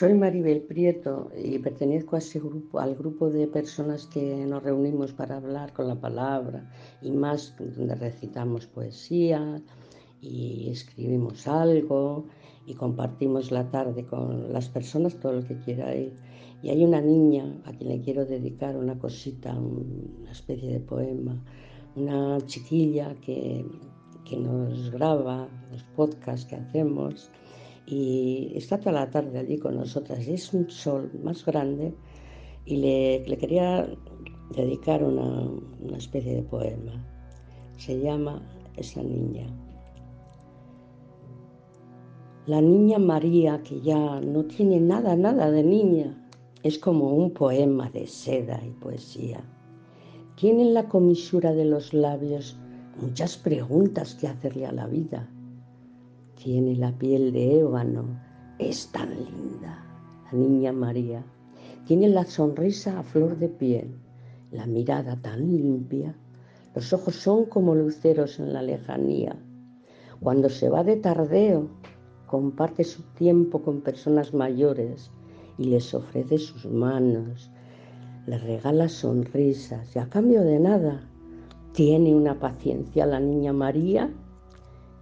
Soy Maribel Prieto y pertenezco al grupo de personas que nos reunimos para hablar con la palabra y más donde recitamos poesía y escribimos algo y compartimos la tarde con las personas todo lo que quiera ir. Y hay una niña a quien le quiero dedicar una cosita, una especie de poema, una chiquilla que, que nos graba los podcasts que hacemos y está toda la tarde allí con nosotras. Y es un sol más grande y le, le quería dedicar una, una especie de poema. Se llama Esa niña. La niña María, que ya no tiene nada, nada de niña, es como un poema de seda y poesía. Tiene en la comisura de los labios muchas preguntas que hacerle a la vida tiene la piel de ébano, es tan linda, la niña María. Tiene la sonrisa a flor de piel, la mirada tan limpia, los ojos son como luceros en la lejanía. Cuando se va de tardeo, comparte su tiempo con personas mayores y les ofrece sus manos, les regala sonrisas y a cambio de nada tiene una paciencia la niña María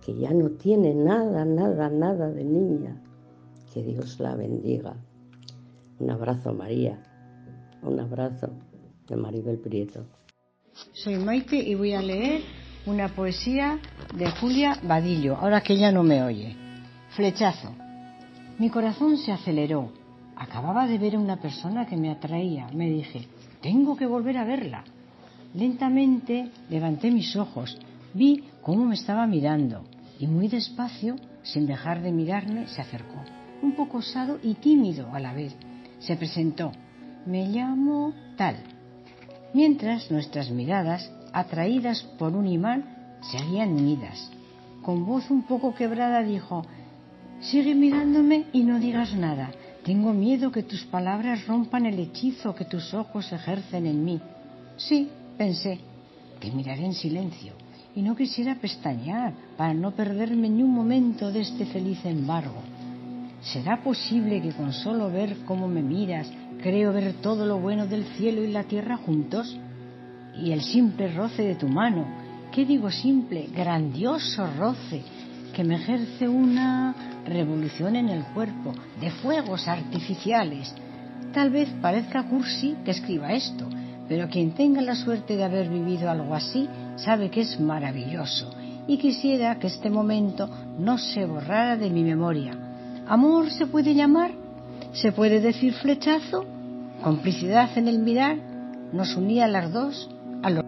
que ya no tiene nada, nada, nada de niña. Que Dios la bendiga. Un abrazo, María. Un abrazo de Maribel Prieto. Soy Maite y voy a leer una poesía de Julia Vadillo, ahora que ella no me oye. Flechazo. Mi corazón se aceleró. Acababa de ver a una persona que me atraía. Me dije, tengo que volver a verla. Lentamente levanté mis ojos. Vi cómo me estaba mirando y muy despacio, sin dejar de mirarme, se acercó, un poco osado y tímido a la vez. Se presentó. Me llamo tal. Mientras nuestras miradas, atraídas por un imán, seguían unidas. Con voz un poco quebrada dijo, Sigue mirándome y no digas nada. Tengo miedo que tus palabras rompan el hechizo que tus ojos ejercen en mí. Sí, pensé, te miraré en silencio y no quisiera pestañear para no perderme ni un momento de este feliz embargo. ¿Será posible que con solo ver cómo me miras creo ver todo lo bueno del cielo y la tierra juntos? Y el simple roce de tu mano, ¿qué digo simple? Grandioso roce que me ejerce una revolución en el cuerpo de fuegos artificiales. Tal vez parezca cursi que escriba esto, pero quien tenga la suerte de haber vivido algo así sabe que es maravilloso y quisiera que este momento no se borrara de mi memoria. ¿Amor se puede llamar? ¿Se puede decir flechazo? ¿Complicidad en el mirar? ¿Nos unía a las dos? A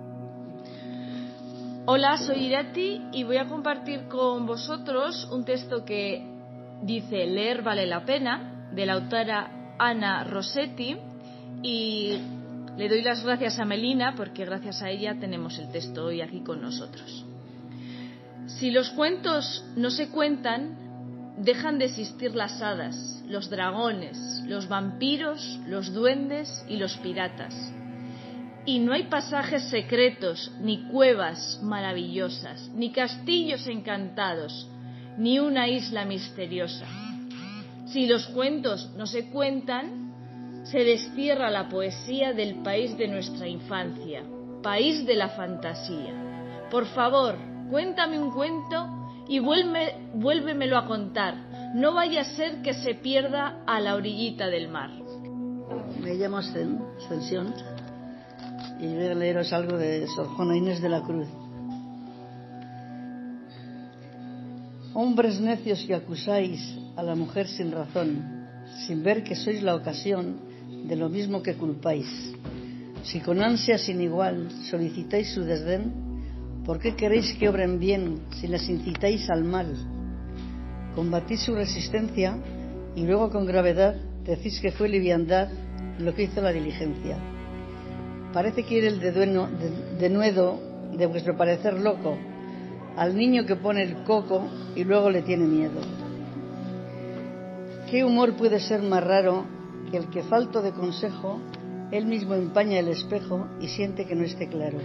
Hola, soy Irati y voy a compartir con vosotros un texto que dice Leer vale la pena, de la autora Ana Rossetti y le doy las gracias a Melina porque gracias a ella tenemos el texto hoy aquí con nosotros. Si los cuentos no se cuentan, dejan de existir las hadas, los dragones, los vampiros, los duendes y los piratas. Y no hay pasajes secretos, ni cuevas maravillosas, ni castillos encantados, ni una isla misteriosa. Si los cuentos no se cuentan, se destierra la poesía del país de nuestra infancia, país de la fantasía. Por favor, cuéntame un cuento y vuélvemelo a contar. No vaya a ser que se pierda a la orillita del mar. Me llamo Ascensión y voy a leeros algo de Sor Juana Inés de la Cruz. Hombres necios que acusáis a la mujer sin razón, sin ver que sois la ocasión de lo mismo que culpáis. Si con ansia sin igual solicitáis su desdén, ¿por qué queréis que obren bien si les incitáis al mal? Combatís su resistencia y luego con gravedad decís que fue liviandad lo que hizo la diligencia. Parece que ir el denuedo de, nuevo de vuestro parecer loco al niño que pone el coco y luego le tiene miedo. ¿Qué humor puede ser más raro que el que falto de consejo, él mismo empaña el espejo y siente que no esté claro.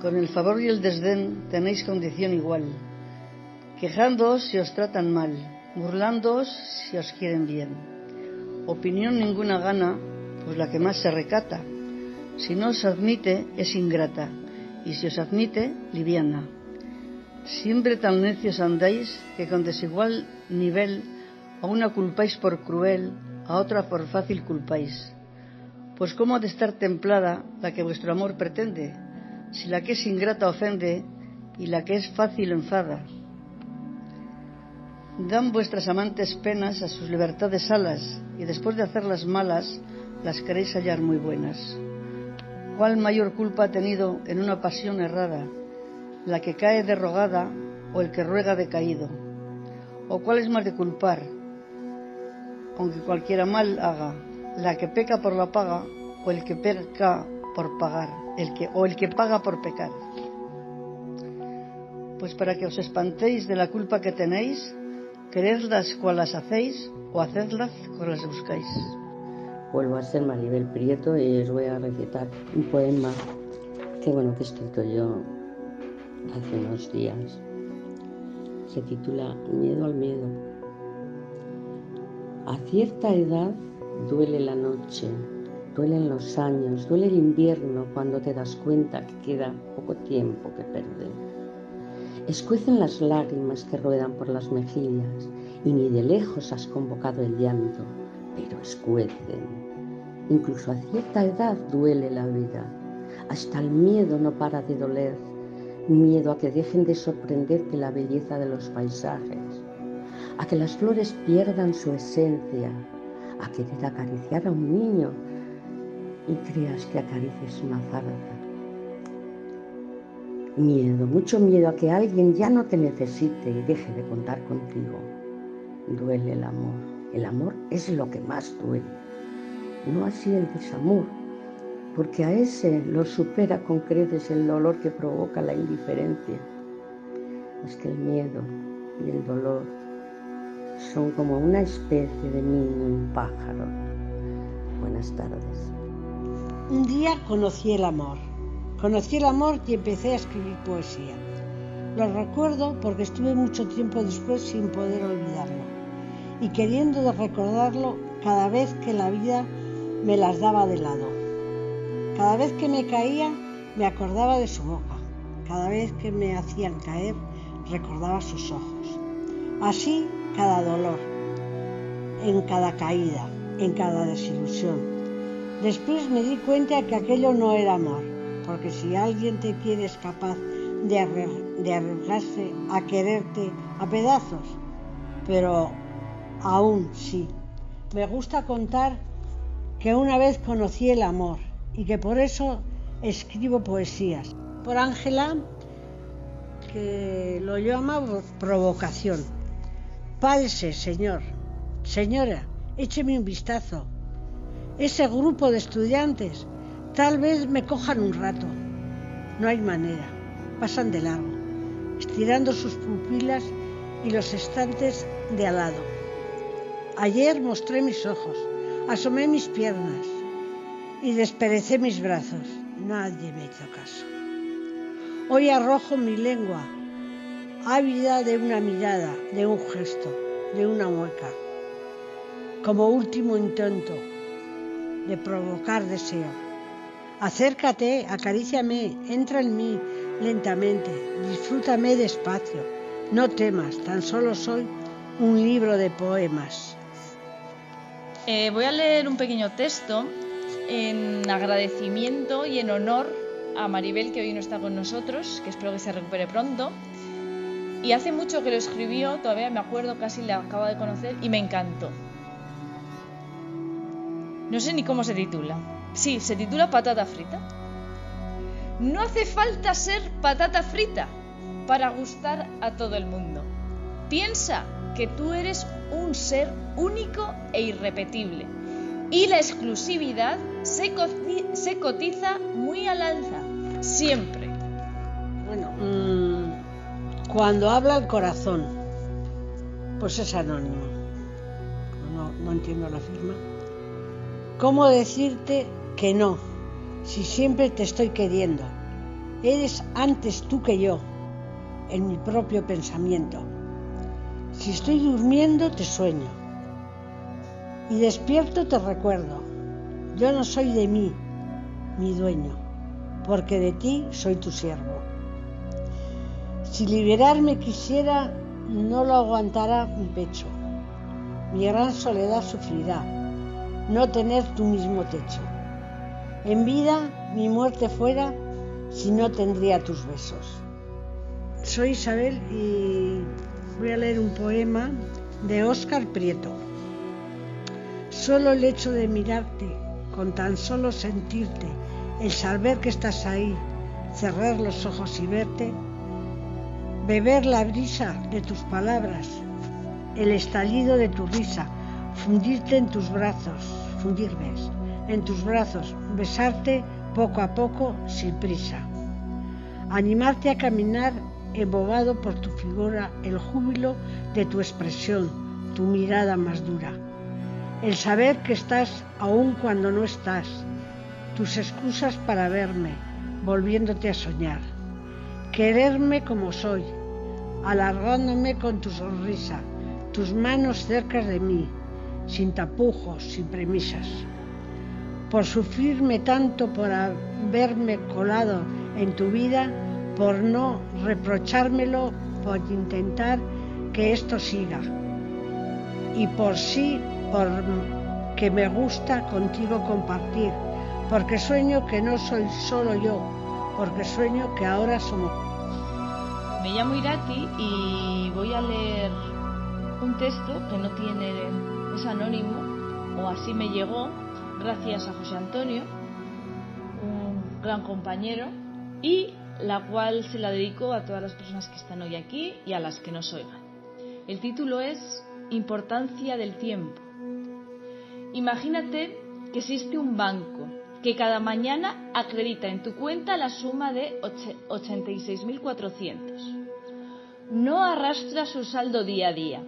Con el favor y el desdén tenéis condición igual. Quejándoos si os tratan mal, burlándoos si os quieren bien. Opinión ninguna gana, pues la que más se recata. Si no os admite, es ingrata, y si os admite, liviana. Siempre tan necios andáis que con desigual nivel a una culpáis por cruel, a otra por fácil culpáis. Pues cómo ha de estar templada la que vuestro amor pretende, si la que es ingrata ofende y la que es fácil enfada. Dan vuestras amantes penas a sus libertades alas y después de hacerlas malas las queréis hallar muy buenas. ¿Cuál mayor culpa ha tenido en una pasión errada? ¿La que cae derrogada o el que ruega decaído? ¿O cuál es más de culpar? Aunque cualquiera mal haga, la que peca por la paga o el que peca por pagar, el que, o el que paga por pecar. Pues para que os espantéis de la culpa que tenéis, queredlas cual las hacéis o hacedlas cual las buscáis. Vuelvo a ser Maribel Prieto y os voy a recitar un poema que bueno que he escrito yo hace unos días. Se titula Miedo al miedo. A cierta edad duele la noche, duelen los años, duele el invierno cuando te das cuenta que queda poco tiempo que perder. Escuecen las lágrimas que ruedan por las mejillas y ni de lejos has convocado el llanto, pero escuecen. Incluso a cierta edad duele la vida. Hasta el miedo no para de doler. Miedo a que dejen de sorprenderte la belleza de los paisajes. A que las flores pierdan su esencia. A querer acariciar a un niño y creas que acarices una zarza. Miedo, mucho miedo a que alguien ya no te necesite y deje de contar contigo. Duele el amor. El amor es lo que más duele no así el desamor, porque a ese lo supera con creces el dolor que provoca la indiferencia. Es que el miedo y el dolor son como una especie de niño un pájaro. Buenas tardes. Un día conocí el amor. Conocí el amor y empecé a escribir poesía. Lo recuerdo porque estuve mucho tiempo después sin poder olvidarlo y queriendo recordarlo cada vez que la vida me las daba de lado. Cada vez que me caía me acordaba de su boca. Cada vez que me hacían caer recordaba sus ojos. Así cada dolor, en cada caída, en cada desilusión. Después me di cuenta que aquello no era amor, porque si alguien te quiere es capaz de, arriesgarse a quererte a pedazos, pero aún sí. Me gusta contar que una vez conocí el amor y que por eso escribo poesías. Por Ángela, que lo llama provocación. Párese, señor. Señora, écheme un vistazo. Ese grupo de estudiantes tal vez me cojan un rato. No hay manera. Pasan de largo, estirando sus pupilas y los estantes de al lado. Ayer mostré mis ojos Asomé mis piernas y desperecé mis brazos. Nadie me hizo caso. Hoy arrojo mi lengua, ávida de una mirada, de un gesto, de una mueca, como último intento de provocar deseo. Acércate, acaríciame, entra en mí lentamente, disfrútame despacio. No temas, tan solo soy un libro de poemas. Eh, voy a leer un pequeño texto en agradecimiento y en honor a Maribel, que hoy no está con nosotros, que espero que se recupere pronto. Y hace mucho que lo escribió, todavía me acuerdo, casi la acabo de conocer y me encantó. No sé ni cómo se titula. Sí, se titula Patata Frita. No hace falta ser patata frita para gustar a todo el mundo. Piensa que tú eres un ser único e irrepetible y la exclusividad se, cotiza muy al alza, siempre. Bueno, mm, cuando habla el corazón, pues es anónimo. No, no entiendo la firma. ¿Cómo decirte que no, si siempre te estoy queriendo? Eres antes tú que yo, en mi propio pensamiento. Si estoy durmiendo, te sueño. Y despierto te recuerdo, yo no soy de mí, mi dueño, porque de ti soy tu siervo. Si liberarme quisiera, no lo aguantará mi pecho. Mi gran soledad sufrirá, no tener tu mismo techo. En vida, mi muerte fuera, si no tendría tus besos. Soy Isabel y voy a leer un poema de Óscar Prieto. Solo el hecho de mirarte, con tan solo sentirte, el saber que estás ahí, cerrar los ojos y verte, beber la brisa de tus palabras, el estallido de tu risa, fundirte en tus brazos, fundirme en tus brazos, besarte poco a poco sin prisa, animarte a caminar embobado por tu figura, el júbilo de tu expresión, tu mirada más dura, el saber que estás aún cuando no estás, tus excusas para verme, volviéndote a soñar, quererme como soy, alargándome con tu sonrisa, tus manos cerca de mí, sin tapujos, sin premisas. Por sufrirme tanto por haberme colado en tu vida, por no reprochármelo, por intentar que esto siga. Y por sí, por que me gusta contigo compartir, porque sueño que no soy solo yo, porque sueño que ahora somos. Me llamo Irati y voy a leer un texto que no tiene, es anónimo, o así me llegó, gracias a José Antonio, un gran compañero, y la cual se la dedico a todas las personas que están hoy aquí y a las que nos oigan. El título es Importancia del tiempo. Imagínate que existe un banco que cada mañana acredita en tu cuenta la suma de 86.400. No arrastra su saldo día a día.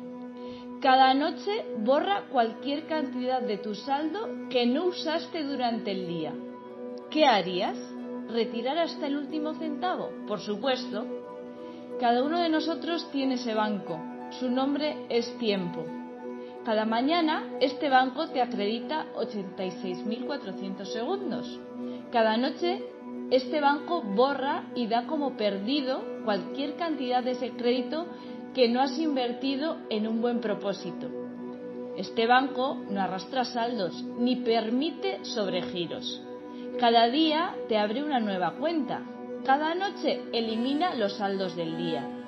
Cada noche borra cualquier cantidad de tu saldo que no usaste durante el día. ¿Qué harías? ¿Retirar hasta el último centavo? Por supuesto. Cada uno de nosotros tiene ese banco. Su nombre es tiempo. Cada mañana este banco te acredita 86.400 segundos. Cada noche este banco borra y da como perdido cualquier cantidad de ese crédito que no has invertido en un buen propósito. Este banco no arrastra saldos ni permite sobregiros. Cada día te abre una nueva cuenta. Cada noche elimina los saldos del día.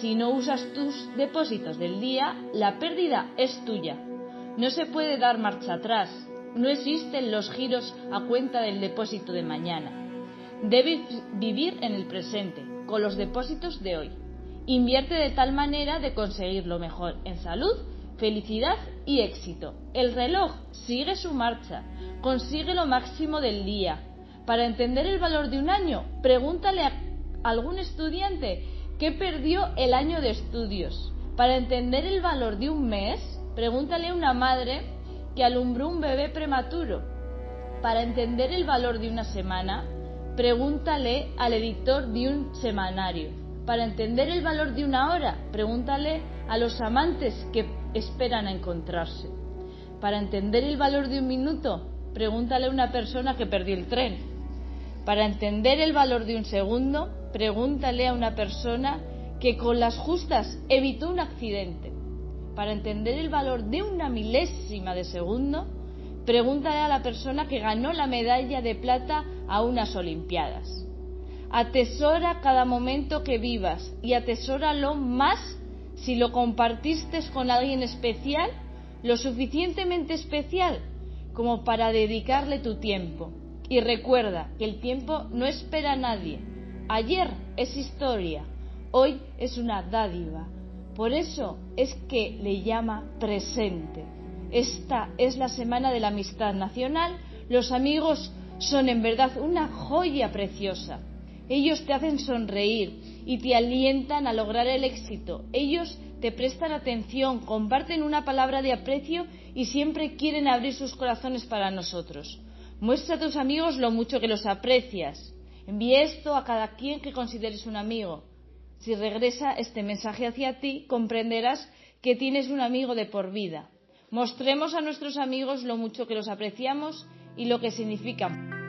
Si no usas tus depósitos del día, la pérdida es tuya. No se puede dar marcha atrás. No existen los giros a cuenta del depósito de mañana. Debes vivir en el presente, con los depósitos de hoy. Invierte de tal manera de conseguir lo mejor en salud, felicidad y éxito. El reloj sigue su marcha, consigue lo máximo del día. Para entender el valor de un año, pregúntale a algún estudiante qué perdió el año de estudios. Para entender el valor de un mes, pregúntale a una madre que alumbró un bebé prematuro. Para entender el valor de una semana, pregúntale al editor de un semanario. Para entender el valor de una hora, pregúntale a los amantes que esperan a encontrarse. Para entender el valor de un minuto, pregúntale a una persona que perdió el tren. Para entender el valor de un segundo, pregúntale a una persona que con las justas evitó un accidente. Para entender el valor de una milésima de segundo, pregúntale a la persona que ganó la medalla de plata a unas Olimpiadas. Atesora cada momento que vivas y atesóralo más si lo compartiste con alguien especial, lo suficientemente especial como para dedicarle tu tiempo. Y recuerda que el tiempo no espera a nadie, Ayer es historia, hoy es una dádiva. Por eso es que le llama presente. Esta es la semana de la amistad nacional. Los amigos son en verdad una joya preciosa. Ellos te hacen sonreír y te alientan a lograr el éxito. Ellos te prestan atención, comparten una palabra de aprecio y siempre quieren abrir sus corazones para nosotros. Muestra a tus amigos lo mucho que los aprecias. Envíe esto a cada quien que consideres un amigo. Si regresa este mensaje hacia ti, comprenderás que tienes un amigo de por vida. Mostremos a nuestros amigos lo mucho que los apreciamos y lo que significan.